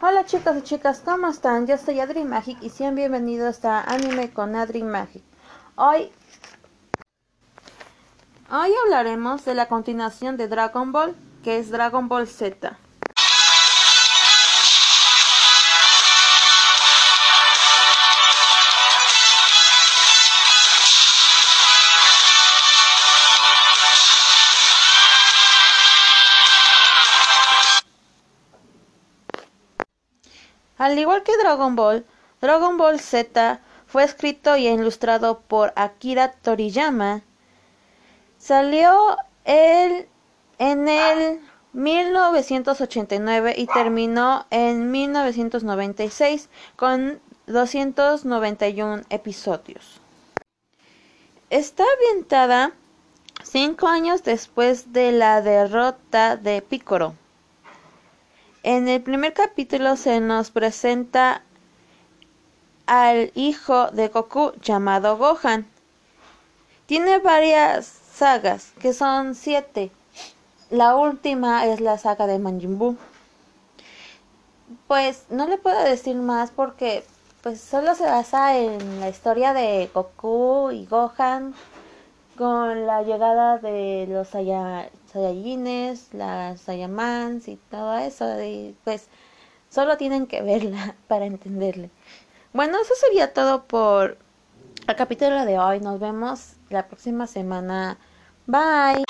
Hola chicos y chicas, ¿cómo están? Yo soy Adri Magic y sean bienvenidos a Anime con Adri Magic. Hoy, hoy hablaremos de la continuación de Dragon Ball, que es Dragon Ball Z. Al igual que Dragon Ball, Dragon Ball Z fue escrito y ilustrado por Akira Toriyama. Salió el, en el 1989 y terminó en 1996 con 291 episodios. Está ambientada cinco años después de la derrota de Piccolo. En el primer capítulo se nos presenta al hijo de Goku llamado Gohan. Tiene varias sagas, que son siete. La última es la saga de Manjin Buu. Pues no le puedo decir más porque pues solo se basa en la historia de Goku y Gohan con la llegada de los Saiyajines, las y todo eso. Y pues solo tienen que verla para entenderle. Bueno, eso sería todo por el capítulo de hoy. Nos vemos la próxima semana. Bye.